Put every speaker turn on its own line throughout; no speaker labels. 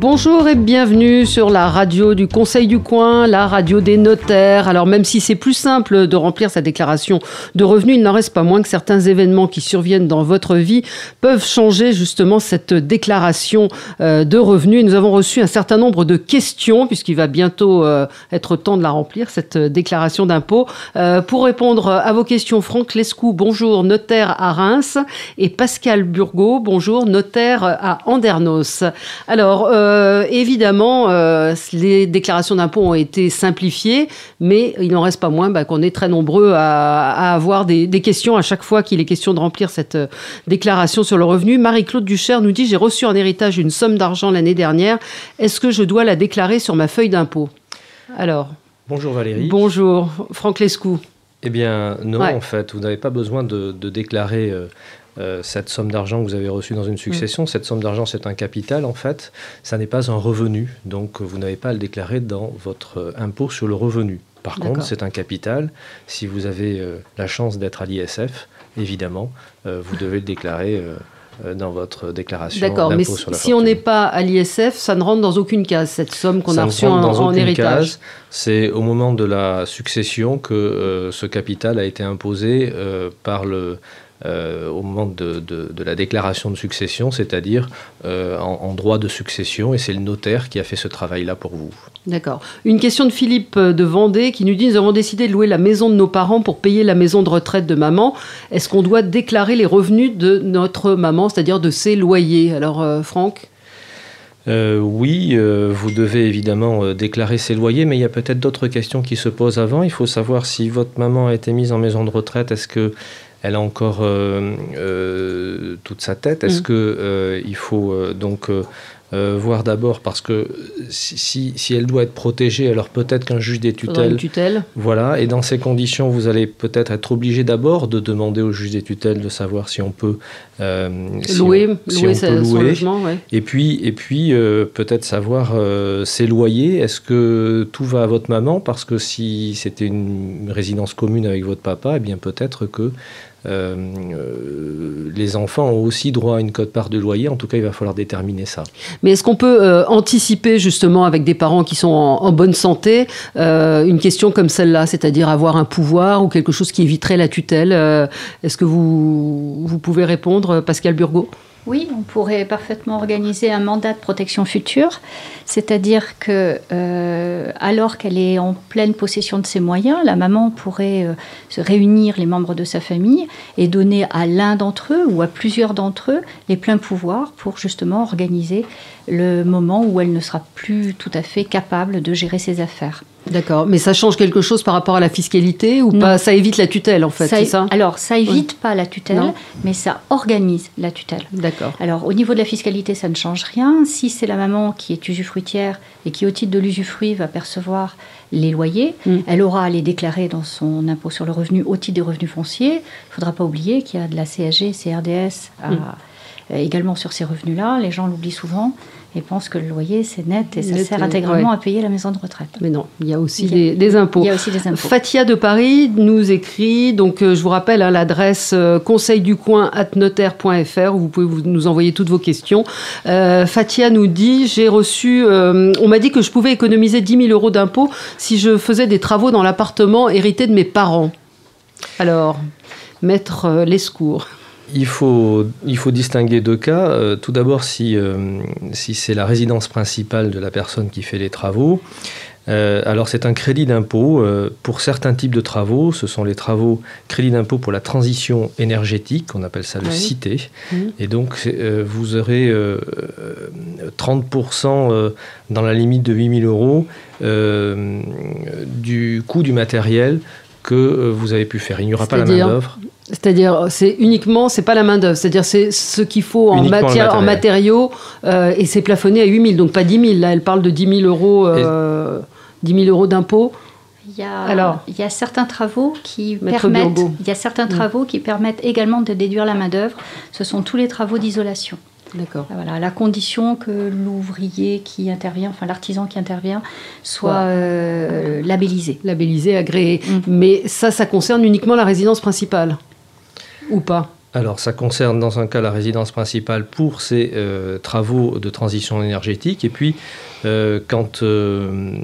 Bonjour et bienvenue sur la radio du Conseil du coin, la radio des notaires. Alors même si c'est plus simple de remplir sa déclaration de revenus, il n'en reste pas moins que certains événements qui surviennent dans votre vie peuvent changer justement cette déclaration euh, de revenus. Nous avons reçu un certain nombre de questions puisqu'il va bientôt euh, être temps de la remplir, cette déclaration d'impôt. Euh, pour répondre à vos questions, Franck Lescou, bonjour, notaire à Reims, et Pascal Burgot, bonjour, notaire à Andernos. Alors, euh, évidemment, euh, les déclarations d'impôts ont été simplifiées, mais il n'en reste pas moins bah, qu'on est très nombreux à, avoir des, questions à chaque fois qu'il est question de remplir cette euh, déclaration sur le revenu. Marie-Claude Ducher nous dit J'ai reçu en héritage une somme d'argent l'année dernière. Est-ce que je dois la déclarer sur ma feuille d'impôt? Alors.
Bonjour Valérie.
Bonjour, Franck Lescou.
Eh bien, non, en fait, vous n'avez pas besoin de, déclarer euh, cette somme d'argent que vous avez reçue dans une succession. Mm. Cette somme d'argent, c'est un capital en fait. Ça n'est pas un revenu, donc vous n'avez pas à le déclarer dans votre euh, impôt sur le revenu. Par contre, c'est un capital. Si vous avez euh, la chance d'être à l'ISF, évidemment, vous devez le déclarer dans votre déclaration.
D'accord, mais si, on n'est pas à l'ISF, ça ne rentre dans aucune case, cette somme qu'on a reçue en, en héritage.
C'est au moment de la succession que ce capital a été imposé par le, euh, au moment de, la déclaration de succession, c'est-à-dire euh, en, droit de succession, et c'est le notaire qui a fait ce travail-là pour vous.
D'accord. Une question de Philippe de Vendée qui nous dit Nous avons décidé de louer la maison de nos parents pour payer la maison de retraite de maman. Est-ce qu'on doit déclarer les revenus de notre maman, c'est-à-dire de ses loyers? Alors, euh, Franck?
Oui, vous devez évidemment déclarer ses loyers, mais il y a peut-être d'autres questions qui se posent avant. Il faut savoir si votre maman a été mise en maison de retraite, est-ce que elle a encore euh, euh, toute sa tête. Est-ce mm. qu'il euh, faut donc voir d'abord parce que si, si, elle doit être protégée, alors peut-être qu'un juge des tutelles.
tutelle.
Voilà, et dans ces conditions, vous allez peut-être être obligé d'abord de demander au juge des tutelles de savoir si on peut
louer, louer, son logement.
Et puis, et puis peut-être savoir ses loyers. Est-ce que tout va à votre maman? Parce que si c'était une résidence commune avec votre papa, eh bien peut-être que euh, euh, les enfants ont aussi droit à une cote-part de loyer. En tout cas, il va falloir déterminer ça.
Mais est-ce qu'on peut euh, anticiper justement avec des parents qui sont en, bonne santé une question comme celle-là, c'est-à-dire avoir un pouvoir ou quelque chose qui éviterait la tutelle Est-ce que vous, vous pouvez répondre, Pascal Burgot?
Oui, on pourrait parfaitement organiser un mandat de protection future, c'est-à-dire que euh, alors qu'elle est en pleine possession de ses moyens, la maman pourrait euh, se réunir les membres de sa famille et donner à l'un d'entre eux ou à plusieurs d'entre eux les pleins pouvoirs pour justement organiser le moment où elle ne sera plus tout à fait capable de gérer ses affaires.
D'accord, mais ça change quelque chose par rapport à la fiscalité ou pas? Ça évite la tutelle en fait, c'est ça?
Alors, ça évite pas la tutelle, mais ça organise la tutelle.
D'accord.
Alors, au niveau de la fiscalité, ça ne change rien. Si c'est la maman qui est usufruitière et qui, au titre de l'usufruit, va percevoir les loyers, mm. elle aura à les déclarer dans son impôt sur le revenu au titre des revenus fonciers. Il ne faudra pas oublier qu'il y a de la CSG, CRDS mm. également sur ces revenus-là. Les gens l'oublient souvent et pensent que le loyer, c'est net et ça sert intégralement à payer la maison de retraite.
Mais non, il y a aussi des, impôts.
Il y a aussi des impôts.
Fatia de Paris nous écrit, donc euh, je vous rappelle hein, l'adresse euh, conseil du coin notaire.fr où vous pouvez nous envoyer toutes vos questions. Euh, Fatia nous dit, j'ai reçu, on m'a dit que je pouvais économiser 10 000 euros d'impôts si je faisais des travaux dans l'appartement hérité de mes parents. Alors, maître Lescourt
il faut, il faut distinguer deux cas. Euh, tout d'abord, si, euh, si c'est la résidence principale de la personne qui fait les travaux, euh, alors c'est un crédit d'impôt pour certains types de travaux. Ce sont les travaux crédit d'impôt pour la transition énergétique, on appelle ça le CITE. Mmh. Et donc vous aurez 30% dans la limite de 8000 euros du coût du matériel que vous avez pu faire. Il n'y aura pas la main d'œuvre.
C'est-à-dire, c'est uniquement, c'est pas la main d'œuvre, c'est-à-dire c'est ce qu'il faut en, matière, en matériaux, euh, et c'est plafonné à 8 000, donc pas 10 000. Là, elle parle de 10 000 euros, euh, 10 000 euros d'impôt.
Il y, a, Alors, il y a certains travaux qui permettent, il y a certains mm. travaux qui permettent également de déduire la main d'œuvre. Ce sont tous les travaux d'isolation.
D'accord.
Voilà, à la condition que l'ouvrier qui intervient, enfin l'artisan qui intervient, soit euh, labellisé.
Labellisé, agréé.
Mm.
Mais ça, ça concerne uniquement la résidence principale Ou pas?
Alors, ça concerne dans un cas la résidence principale pour ces euh, travaux de transition énergétique. Et puis, euh, quand, euh,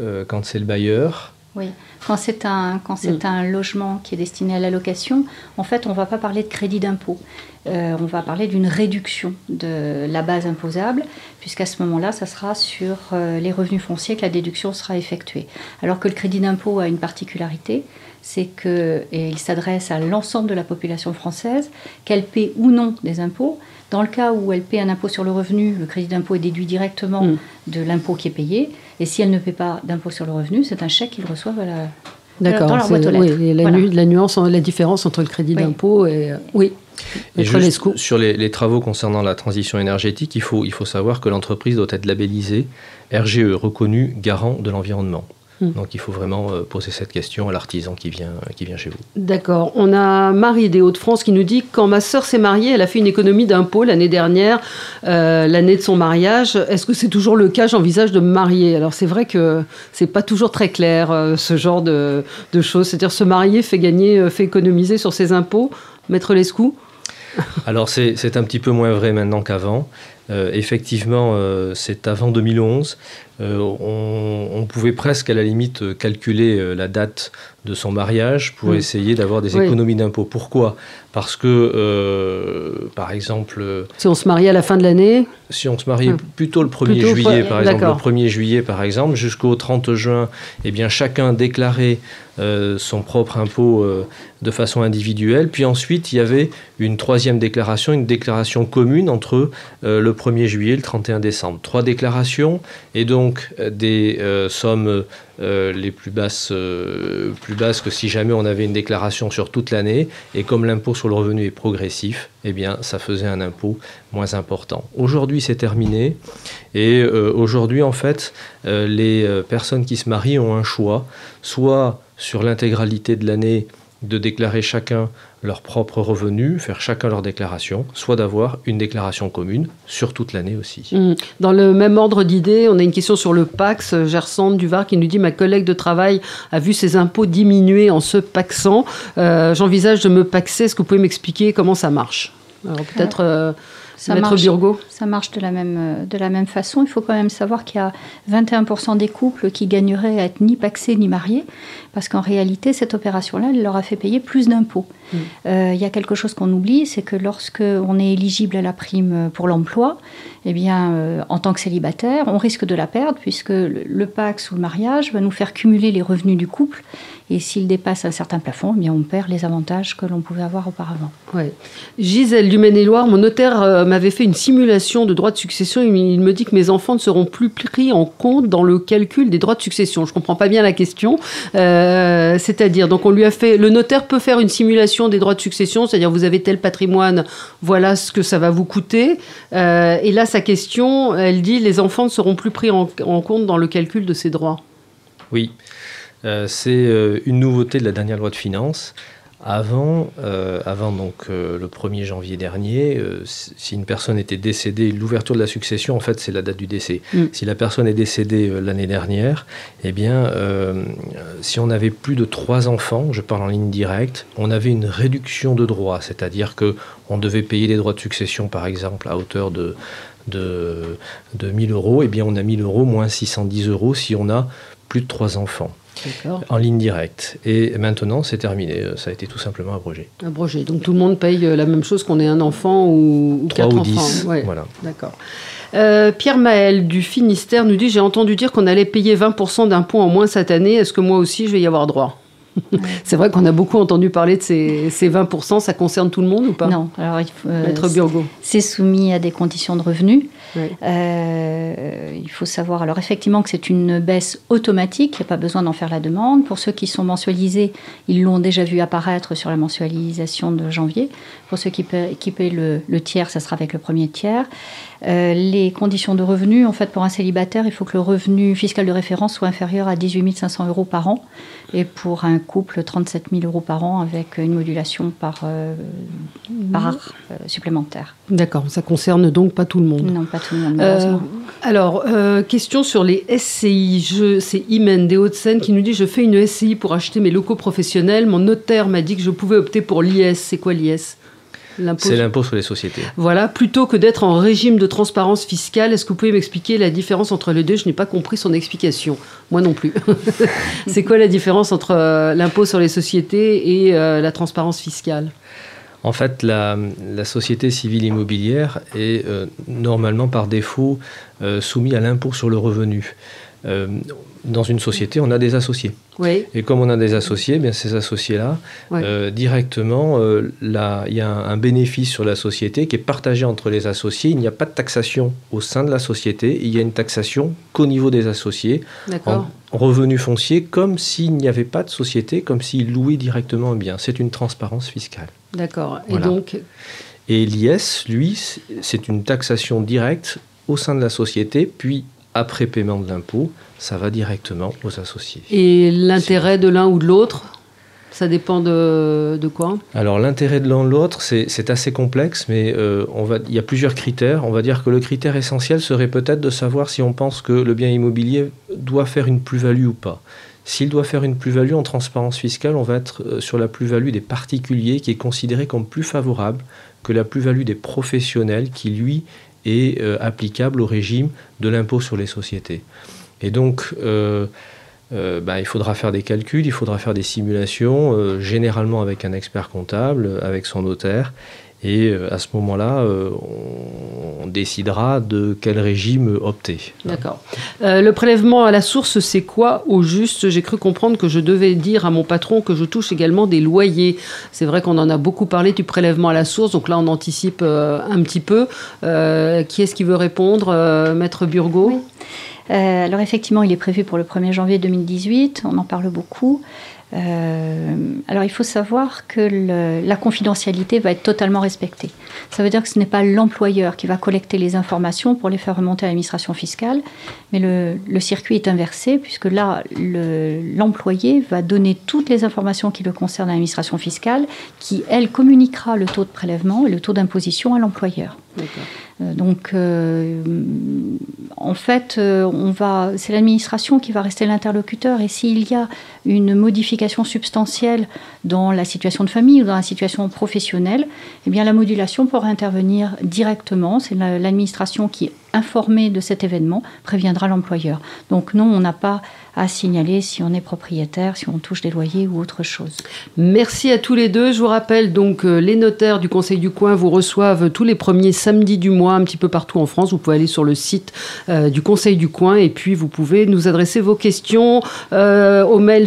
euh, quand c'est le bailleur,
Oui, quand c'est un, quand c'est un logement qui est destiné à la location, en fait, on ne va pas parler de crédit d'impôt. Euh, on va parler d'une réduction de la base imposable, puisqu'à ce moment-là, ça sera sur euh, les revenus fonciers que la déduction sera effectuée. Alors que le crédit d'impôt a une particularité, c'est qu'il s'adresse à l'ensemble de la population française, qu'elle paie ou non des impôts. Dans le cas où elle paie un impôt sur le revenu, le crédit d'impôt est déduit directement
Mm.
de l'impôt qui est payé. Et si elle ne paie pas d'impôt sur le revenu, c'est un chèque qu'ils reçoivent à la,
D'accord.
dans leur
c'est-
boîte aux
oui, la,
Voilà.
nu- la nuance, la différence entre le crédit
Oui.
d'impôt et. euh, oui.
Et sur les, les travaux concernant la transition énergétique, il faut, il faut savoir que l'entreprise doit être labellisée RGE, reconnu garant de l'environnement.
Hmm.
Donc il faut vraiment euh, poser cette question à l'artisan qui vient, qui vient chez vous.
D'accord. On a Marie des Hauts-de-France qui nous dit quand ma sœur s'est mariée, elle a fait une économie d'impôt l'année dernière, euh, l'année de son mariage. Est-ce que c'est toujours le cas? J'envisage de me marier. Alors c'est vrai que c'est pas toujours très clair euh, ce genre de, de choses. C'est-à-dire se marier fait gagner, euh, fait économiser sur ses impôts. Maître Lescou?
Alors c'est c'est un petit peu moins vrai maintenant qu'avant. Euh, effectivement, euh, c'est avant 2011. Euh, on, on pouvait presque à la limite calculer euh, la date de son mariage pour
Mm.
essayer d'avoir des
Oui.
économies d'impôts. Pourquoi? Parce que, euh, par exemple,
Si on se marie à la fin de l'année,
si on se mariait
Hmm.
plutôt le 1er
Plutôt,
juillet, par exemple, le 1er juillet, par exemple, jusqu'au 30 juin, eh bien, chacun déclarait euh, son propre impôt euh, de façon individuelle. Puis ensuite, il y avait une troisième déclaration, une déclaration commune entre le 1er juillet et le 31 décembre. Trois déclarations et donc euh, des euh, sommes euh, les plus basses, plus basses que si jamais on avait une déclaration sur toute l'année. Et comme l'impôt sur le revenu est progressif, eh bien, ça faisait un impôt moins important. Aujourd'hui, c'est terminé. Et aujourd'hui, en fait, les personnes qui se marient ont un choix, soit sur l'intégralité de l'année de déclarer chacun leur propre revenu, faire chacun leur déclaration, soit d'avoir une déclaration commune sur toute l'année aussi.
Hmm. Dans le même ordre d'idées, on a une question sur le Pax. Gersande Duvar qui nous dit Ma collègue de travail a vu ses impôts diminuer en se paxant. Euh, J'envisage de me paxer. Est-ce que vous pouvez m'expliquer comment ça marche? Alors peut-être euh,
Ça
Maître
marche. Ça marche de la, même, euh, de la même façon. Il faut quand même savoir qu'il y a 21% des couples qui gagneraient à être ni paxés ni mariés, parce qu'en réalité, cette opération-là, elle leur a fait payer plus d'impôts.
Mm.
Euh, Il y a quelque chose qu'on oublie, c'est que lorsque on est éligible à la prime pour l'emploi, eh bien, euh, en tant que célibataire, on risque de la perdre, puisque le, le Pax ou le mariage va nous faire cumuler les revenus du couple, et s'il dépasse un certain plafond, eh bien, on perd les avantages que l'on pouvait avoir auparavant.
Ouais. Gisèle du Maine-et-Loire, mon notaire euh, m'avait fait une simulation de droits de succession. Il, il me dit que mes enfants ne seront plus pris en compte dans le calcul des droits de succession. Je comprends pas bien la question. Euh, c'est-à-dire, donc on lui a fait, le notaire peut faire une simulation des droits de succession, c'est-à-dire vous avez tel patrimoine, voilà ce que ça va vous coûter. Euh, et là, sa question, elle dit, les enfants ne seront plus pris en, en compte dans le calcul de ces droits.
Oui, c'est euh, une nouveauté de la dernière loi de finances. Avant, euh, avant donc euh, le 1er janvier dernier, euh, si une personne était décédée, l'ouverture de la succession, en fait, c'est la date du décès.
Mm.
Si la personne est décédée euh, l'année dernière, eh bien, euh, si on avait plus de trois enfants, je parle en ligne directe, on avait une réduction de droits, c'est-à-dire que on devait payer les droits de succession, par exemple, à hauteur de de, de 1000 euros, eh bien, on a 1000 euros moins 610 euros si on a plus de trois enfants. En ligne directe. Et maintenant, c'est terminé. Ça a été tout simplement abrogé.
Abrogé. Donc tout le monde paye euh, la même chose qu'on ait un enfant ou, ou
3
quatre
ou
enfants.
10.
Ouais.
Voilà.
D'accord. Euh, Pierre Maël du Finistère nous dit J'ai entendu dire qu'on allait payer 20% d'impôts en moins cette année. Est-ce que moi aussi je vais y avoir droit? C'est vrai qu'on a beaucoup entendu parler de ces, ces 20%. Ça concerne tout le monde ou pas?
Non, alors il faut, euh,
Maître Burgo.
c'est soumis à des conditions de revenus. Il faut savoir alors effectivement que c'est une baisse automatique, il n'y a pas besoin d'en faire la demande. Pour ceux qui sont mensualisés, ils l'ont déjà vu apparaître sur la mensualisation de janvier. Pour ceux qui paient, qui le, le, tiers, ça sera avec le premier tiers. les conditions de revenus, en fait, pour un célibataire, il faut que le revenu fiscal de référence soit inférieur à 18 500 euros par an. Et pour un couple, 37 000 euros par an avec une modulation par, euh, par euh, supplémentaire.
D'accord, ça concerne donc pas tout le monde.
Non, pas tout le monde, malheureusement.
Euh, alors, question sur les SCI. C'est Imen des Hauts-de-Seine qui nous dit Je fais une SCI pour acheter mes locaux professionnels. Mon notaire m'a dit que je pouvais opter pour l'IS. C'est quoi l'IS
c'est l'impôt sur les sociétés.
Voilà, plutôt que d'être en régime de transparence fiscale, est-ce que vous pouvez m'expliquer la différence entre les deux? Je n'ai pas compris son explication. Moi non plus. c'est quoi la différence entre euh, l'impôt sur les sociétés et euh, la transparence fiscale?
En fait, la, société civile immobilière est euh, normalement par défaut soumise à l'impôt sur le revenu dans une société, on a des associés. Et comme on a des associés, bien ces associés-là, euh, directement, euh, il y a un, bénéfice sur la société qui est partagé entre les associés. Il n'y a pas de taxation au sein de la société. Il y a une taxation qu'au niveau des associés en revenu foncier, comme s'il n'y avait pas de société, comme s'ils louaient directement un bien. C'est une transparence fiscale.
D'accord. Et donc.
Et l'IS, lui, c'est une taxation directe au sein de la société, puis après paiement de l'impôt, ça va directement aux associés.
Et l'intérêt de l'un ou de l'autre ça dépend de, quoi?
Alors l'intérêt de l'un ou de l'autre, c'est assez complexe, mais euh, on va, il y a plusieurs critères. On va dire que le critère essentiel serait peut-être de savoir si on pense que le bien immobilier doit faire une plus-value ou pas. S'il doit faire une plus-value en transparence fiscale, on va être euh, sur la plus-value des particuliers qui est considérée comme plus favorable que la plus-value des professionnels qui, lui, est euh, applicable au régime de l'impôt sur les sociétés. Et donc, euh, euh, bah, il faudra faire des calculs, il faudra faire des simulations, généralement avec un expert comptable, avec son notaire. Et à ce moment-là, on, décidera de quel régime opter.
D'accord. le prélèvement à la source, c'est quoi au juste? J'ai cru comprendre que je devais dire à mon patron que je touche également des loyers. C'est vrai qu'on en a beaucoup parlé du prélèvement à la source, donc là on anticipe un petit peu. qui est-ce qui veut répondre? Maître Burgot?
Alors effectivement, il est prévu pour le 1er janvier 2018, on en parle beaucoup. Euh, alors il faut savoir que la confidentialité va être totalement respectée. Ça veut dire que ce n'est pas l'employeur qui va collecter les informations pour les faire remonter à l'administration fiscale, mais le, circuit est inversé puisque là l'employé va donner toutes les informations qui le concernent à l'administration fiscale, qui elle communiquera le taux de prélèvement et le taux d'imposition à l'employeur. Euh, donc, euh, en fait, on va, c'est l'administration qui va rester l'interlocuteur. Et s'il y a une modification substantielle dans la situation de famille ou dans la situation professionnelle, eh bien la modulation pourra intervenir directement. C'est l'administration qui, informée de cet événement, préviendra l'employeur. Donc non, on n'a pas à signaler si on est propriétaire, si on touche des loyers ou autre chose.
Merci à tous les deux. Je vous rappelle donc euh, les notaires du Conseil du Coin vous reçoivent tous les premiers samedis du mois un petit peu partout en France. Vous pouvez aller sur le site euh, du Conseil du Coin et puis vous pouvez nous adresser vos questions euh, au mail